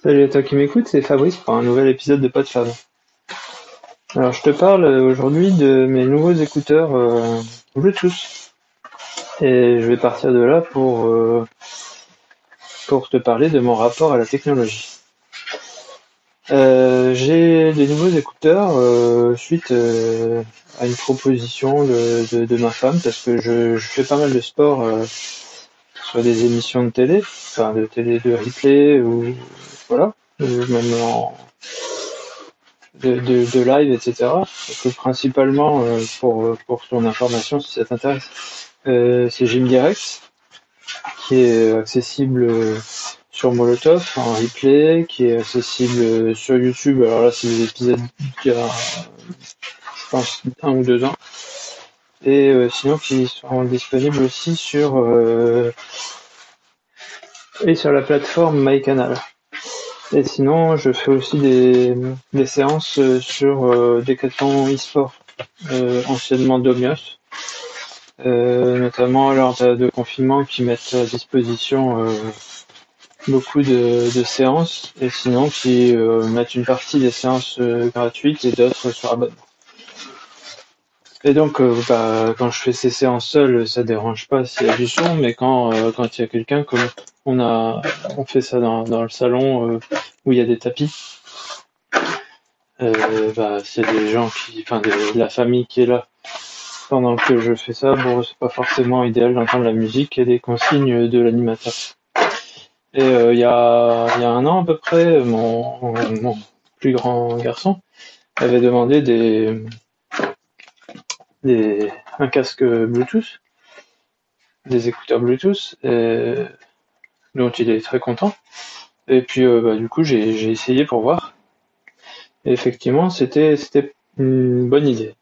Salut à toi qui m'écoute, c'est Fabrice pour un nouvel épisode de PodFab. Alors je te parle aujourd'hui de mes nouveaux écouteurs euh, Bluetooth. Et je vais partir de là pour, euh, pour te parler de mon rapport à la technologie. Euh, j'ai des nouveaux écouteurs suite à une proposition de, de, ma femme parce que je, je, fais pas mal de sport sur des émissions de télé, enfin de télé de replay ou voilà, même en de, live, etc. que principalement, euh, pour, pour ton information, si ça t'intéresse, euh, c'est Gym Direct, qui est accessible euh, sur Molotov en replay, qui est accessible sur YouTube. Alors là, c'est des épisodes y a, je pense, un ou deux ans. Et sinon, qui sont disponibles aussi sur et sur la plateforme MyCanal. Et sinon, je fais aussi des, séances euh, sur euh, Decathlon eSport, euh, anciennement Domios, euh, notamment lors de, confinement qui mettent à disposition euh, beaucoup de, de, séances et sinon qui mettent une partie des séances gratuites et d'autres sur abonnement. Et donc, bah, quand je fais ces séances seul, ça dérange pas s'il y a du son, mais quand quand il y a quelqu'un comme on a, on fait ça dans, dans le salon euh, où il y a des tapis. Euh, bah, c'est des gens qui, enfin, de la famille qui est là pendant que je fais ça. Bon, c'est pas forcément idéal d'entendre la musique et des consignes de l'animateur. Et euh, il y, a, y a un an à peu près, mon, mon plus grand garçon avait demandé des, un casque Bluetooth, des écouteurs Bluetooth. Et dont il est très content. Et puis euh, bah, du coup j'ai essayé pour voir. Effectivement c'était une bonne idée.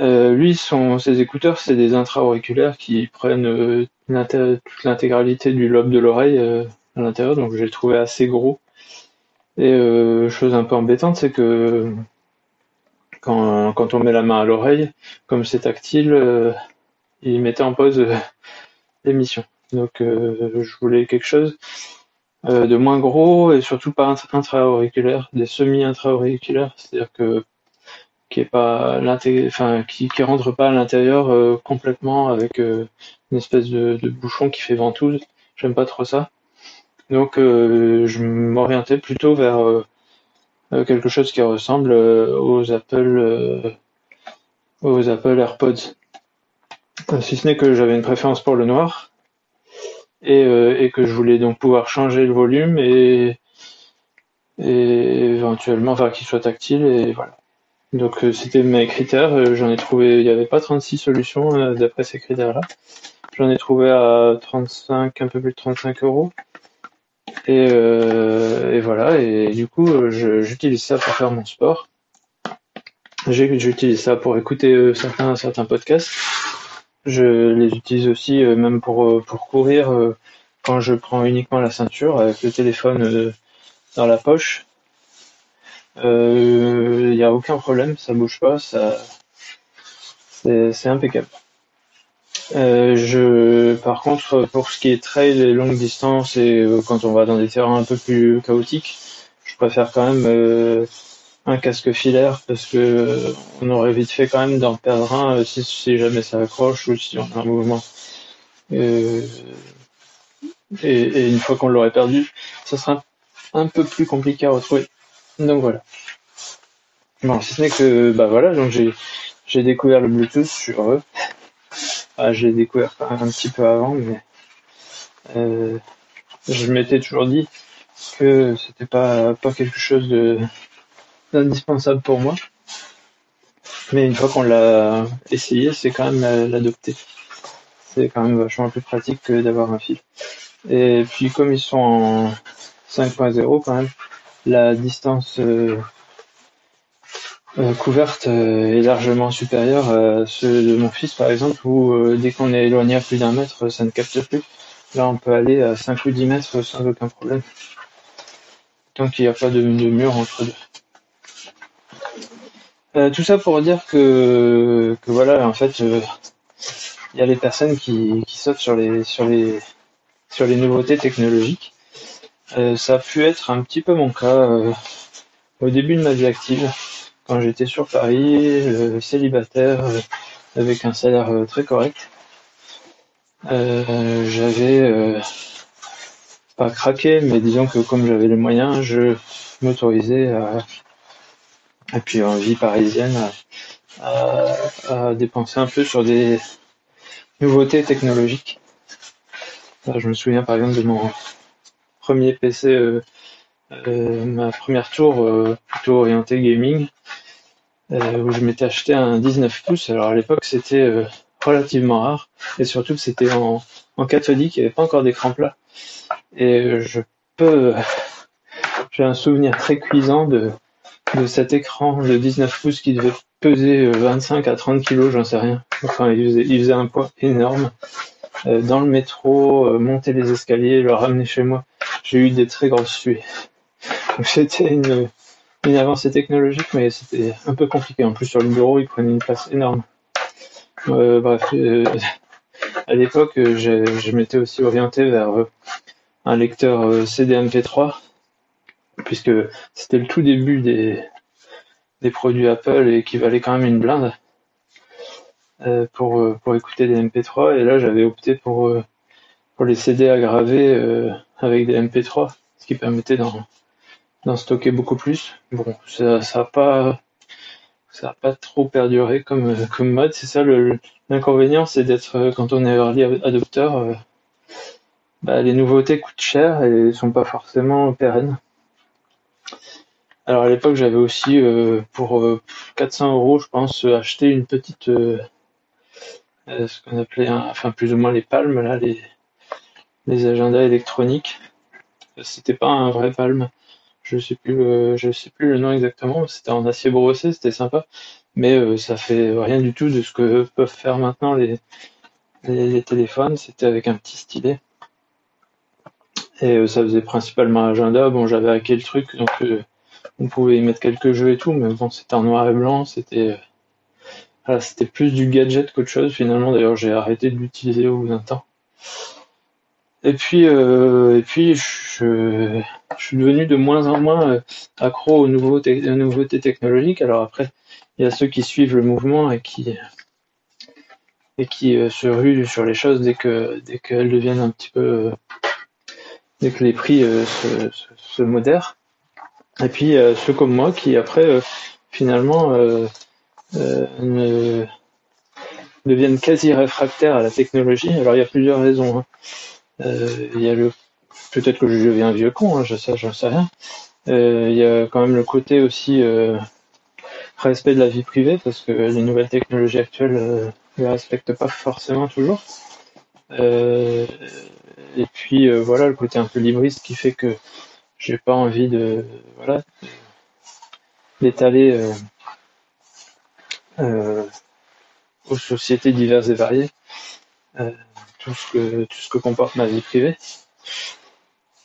Euh, lui, son, ses écouteurs, c'est des intra-auriculaires qui prennent euh, toute l'intégralité du lobe de l'oreille à l'intérieur, donc j'ai trouvé assez gros. Et chose un peu embêtante, c'est que quand, quand on met la main à l'oreille, comme c'est tactile, il mettait en pause l'émission. Donc euh, je voulais quelque chose euh, de moins gros et surtout pas intra-auriculaire, des semi-intra-auriculaires, c'est-à-dire que qui est pas qui, rentre pas à l'intérieur euh, complètement avec une espèce de, de, bouchon qui fait ventouse. J'aime pas trop ça. Donc je m'orientais plutôt vers quelque chose qui ressemble aux Apple aux Apple AirPods. Si ce n'est que j'avais une préférence pour le noir, et, euh, et que je voulais donc pouvoir changer le volume et, et éventuellement faire qu'il soit tactile et voilà. Donc euh, c'était mes critères, euh, j'en ai trouvé, il n'y avait pas 36 solutions d'après ces critères-là. J'en ai trouvé à 35, un peu plus de 35 euros. Et, euh, et voilà, et du coup j'utilise ça pour faire mon sport. J'utilise ça pour écouter certains, certains podcasts. Je les utilise aussi euh, même pour, euh, pour courir euh, quand je prends uniquement la ceinture avec le téléphone dans la poche. Il n'y a aucun problème, ça bouge pas, ça c'est impeccable. Euh, je, par contre, pour ce qui est trail et longue distance et quand on va dans des terrains un peu plus chaotiques, je préfère quand même un casque filaire parce que euh, on aurait vite fait quand même d'en perdre un euh, si, jamais ça accroche ou si on a un mouvement. Euh, et, et, une fois qu'on l'aurait perdu, ça sera un peu plus compliqué à retrouver. Donc voilà. Bon, si ce n'est que bah voilà, donc j'ai j'ai découvert le Bluetooth sur eux. Ah, j'ai découvert un petit peu avant, mais euh, je m'étais toujours dit que c'était pas pas quelque chose de indispensable pour moi. Mais une fois qu'on l'a essayé, c'est quand même l'adopter. C'est quand même vachement plus pratique que d'avoir un fil. Et puis comme ils sont en 5.0 quand même, la distance euh, euh, couverte euh, est largement supérieure à ceux de mon fils par exemple, où dès qu'on est éloigné à plus d'un mètre, ça ne capte plus. Là on peut aller à 5 ou 10 mètres sans aucun problème. Tant qu'il n'y a pas de mur entre deux. Euh, tout ça pour dire que, que voilà, en fait, il y a les personnes qui, qui sautent sur les, sur les, sur les nouveautés technologiques. Euh, ça a pu être un petit peu mon cas euh, au début de ma vie active, quand j'étais sur Paris, célibataire, avec un salaire très correct. j'avais pas craqué, mais disons que comme j'avais les moyens, je m'autorisais à, et puis en vie parisienne, à, à, dépenser un peu sur des nouveautés technologiques. je me souviens par exemple de mon premier PC, euh, euh, ma première tour euh, plutôt orientée gaming, où je m'étais acheté un 19 pouces. Alors à l'époque c'était relativement rare, et surtout que c'était en, en cathodique, il n'y avait pas encore d'écran plat. Et je peux, j'ai un souvenir très cuisant de, de cet écran de 19 pouces qui devait peser 25 à 30 kilos, j'en sais rien. Enfin, il faisait, il faisait un poids énorme. dans le métro, monter les escaliers, le ramener chez moi j'ai eu des très grosses suées. C'était une, une avancée technologique, mais c'était un peu compliqué. En plus, sur le bureau, il prenait une place énorme. Euh, bref, euh, à l'époque, je, m'étais aussi orienté vers euh, un lecteur CD-MP3, puisque c'était le tout début des, produits Apple et qui valait quand même une blinde pour, écouter des MP3. Et là, j'avais opté pour, pour les CD aggravés avec des MP3, ce qui permettait d'en stocker beaucoup plus. Bon, ça ça a pas a pas trop perduré comme mode. C'est ça l'inconvénient, c'est d'être quand on est early adopteur, euh, bah, les nouveautés coûtent cher et sont pas forcément pérennes. Alors à l'époque, j'avais aussi euh, pour 400 euh, euros, je pense, acheté une petite ce qu'on appelait, enfin plus ou moins les palmes là, les les agendas électroniques. C'était pas un vrai palme. Je sais plus, euh, je sais plus le nom exactement. C'était en acier brossé, c'était sympa, mais euh, ça fait rien du tout de ce que peuvent faire maintenant les téléphones. C'était avec un petit stylet et euh, ça faisait principalement agenda. Bon, j'avais hacké le truc, donc on pouvait y mettre quelques jeux et tout, mais bon, c'était en noir et blanc. C'était c'était plus du gadget qu'autre chose finalement. D'ailleurs, j'ai arrêté de l'utiliser au bout d'un temps. Et puis, euh, et puis je, suis devenu de moins en moins euh, accro aux, nouveautés, nouveautés technologiques. Alors après, il y a ceux qui suivent le mouvement et qui et qui euh, se ruent sur les choses dès que dès qu'elles deviennent un petit peu dès que les prix se, se, modèrent. Et puis ceux comme moi qui après finalement ne deviennent quasi réfractaires à la technologie. Alors il y a plusieurs raisons. Hein. Euh, il y a le peut-être que je deviens vieux con, hein, je sais, sais rien. Euh, il y a quand même le côté aussi euh, respect de la vie privée parce que les nouvelles technologies actuelles ne respectent pas forcément toujours. et puis voilà le côté un peu libriste qui fait que j'ai pas envie de voilà d'étaler aux sociétés diverses et variées tout ce que tout ce que comporte ma vie privée.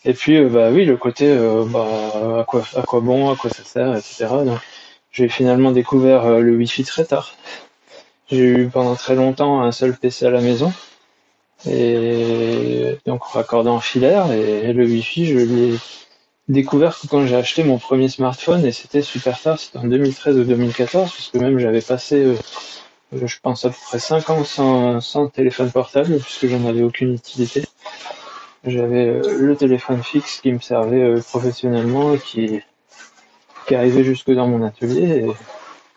Et puis euh, bah oui le côté euh, bah, à quoi à quoi bon, à quoi ça sert, etc. Donc j'ai finalement découvert euh, le Wi-Fi très tard. J'ai eu pendant très longtemps un seul PC à la maison et donc raccordé en filaire et le Wi-Fi je l'ai découvert quand j'ai acheté mon premier smartphone et c'était super tard, c'était en 2013 ou 2014 parce que même j'avais passé je pense à peu près 5 ans sans, téléphone portable puisque j'en avais aucune utilité. J'avais euh, le téléphone fixe qui me servait euh, professionnellement et qui, arrivait jusque dans mon atelier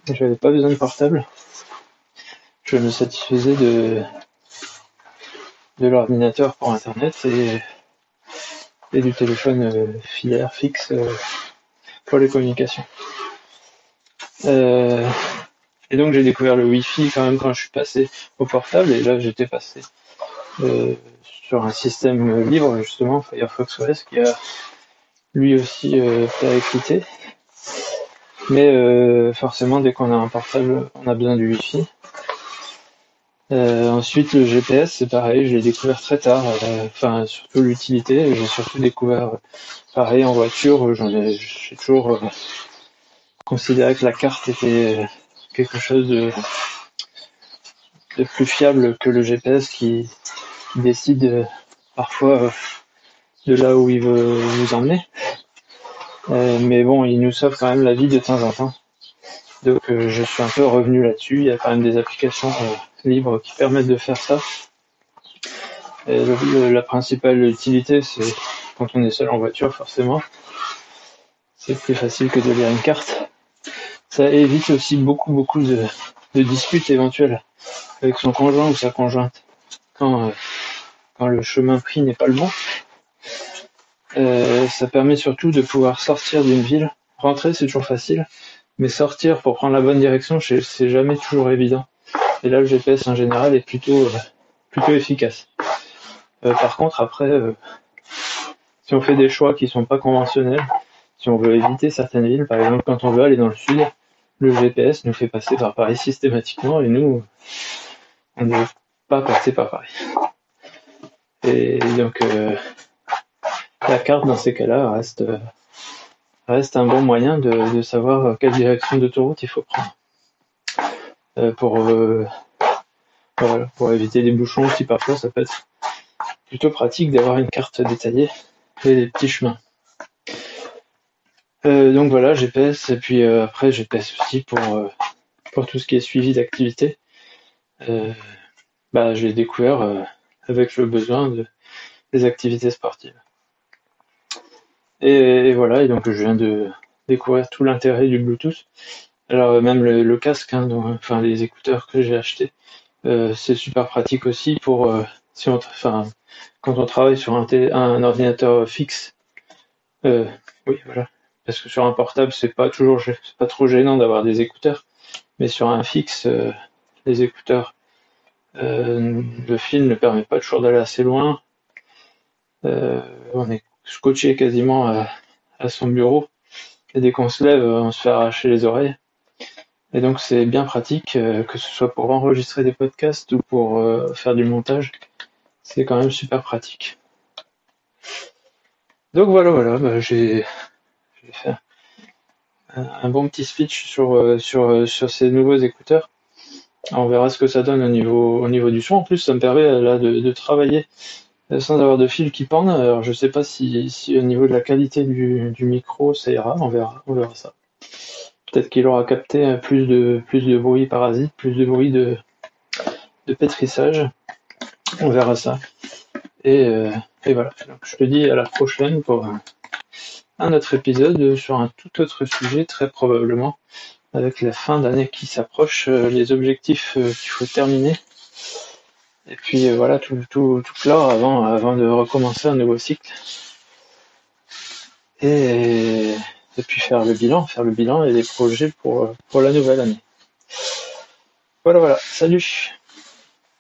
et j'avais pas besoin de portable. Je me satisfaisais de, de l'ordinateur pour internet et, et du téléphone euh, filaire fixe pour les communications. Et donc j'ai découvert le Wi-Fi quand même quand je suis passé au portable et là j'étais passé euh, sur un système libre justement Firefox OS qui a lui aussi euh, périclité. Mais euh, forcément dès qu'on a un portable on a besoin du Wi-Fi. Euh, ensuite le GPS c'est pareil, je l'ai découvert très tard, euh, enfin surtout l'utilité, j'ai surtout découvert pareil en voiture, j'en ai j'ai toujours considéré que la carte était quelque chose de, plus fiable que le GPS qui, décide euh, parfois euh, de là où il veut nous emmener. Euh, mais bon, il nous sauve quand même la vie de temps en temps. Donc je suis un peu revenu là-dessus. Il y a quand même des applications libres qui permettent de faire ça. La principale utilité, c'est quand on est seul en voiture, forcément. C'est plus facile que de lire une carte. Ça évite aussi beaucoup, beaucoup de, disputes éventuelles avec son conjoint ou sa conjointe quand, euh, quand le chemin pris n'est pas le bon. Euh, ça permet surtout de pouvoir sortir d'une ville. Rentrer, c'est toujours facile, mais sortir pour prendre la bonne direction, c'est jamais toujours évident. Et là, le GPS en général est plutôt, euh, plutôt efficace. par contre, après, si on fait des choix qui sont pas conventionnels, si on veut éviter certaines villes, par exemple quand on veut aller dans le sud, le GPS nous fait passer par Paris systématiquement et nous, on ne veut pas passer par Paris. Et donc euh, la carte dans ces cas-là reste reste un bon moyen de, savoir quelle direction d'autoroute il faut prendre euh, pour euh, pour éviter les bouchons aussi parfois ça peut être plutôt pratique d'avoir une carte détaillée et des petits chemins. Euh, donc voilà, GPS, et puis euh, après GPS aussi pour, euh, pour tout ce qui est suivi d'activité. bah, j'ai découvert avec le besoin de, des activités sportives. Et, voilà, et donc je viens de découvrir tout l'intérêt du Bluetooth. Alors même le, casque, hein, enfin les écouteurs que j'ai achetés, c'est super pratique aussi pour si on, enfin, quand on travaille sur un, un ordinateur fixe. oui, voilà parce que sur un portable c'est pas toujours pas trop gênant d'avoir des écouteurs. Mais sur un fixe euh, les écouteurs euh, le fil ne permet pas toujours d'aller assez loin. Euh, on est scotché quasiment à, son bureau. Et dès qu'on se lève on se fait arracher les oreilles. Et donc c'est bien pratique que ce soit pour enregistrer des podcasts ou pour faire du montage. C'est quand même super pratique. Donc voilà voilà bah, j'ai faire un bon petit speech sur, euh, euh, sur ces nouveaux écouteurs. On verra ce que ça donne au niveau, au niveau du son. En plus, ça me permet là de, travailler sans avoir de fil qui pendent. Alors, je sais pas si, au niveau de la qualité du, micro, ça ira. On verra, on verra ça. Peut-être qu'il aura capté plus de, plus de bruit parasite, plus de bruit de, pétrissage. On verra ça. Et, euh, et voilà. Donc, je te dis à la prochaine pour un autre épisode sur un tout autre sujet, très probablement, avec la fin d'année qui s'approche, euh, les objectifs euh, qu'il faut terminer. Et puis euh, voilà, tout, tout, tout clore avant, avant de recommencer un nouveau cycle. Et, et puis faire le bilan, faire le bilan et les projets pour, pour la nouvelle année. Voilà, voilà, salut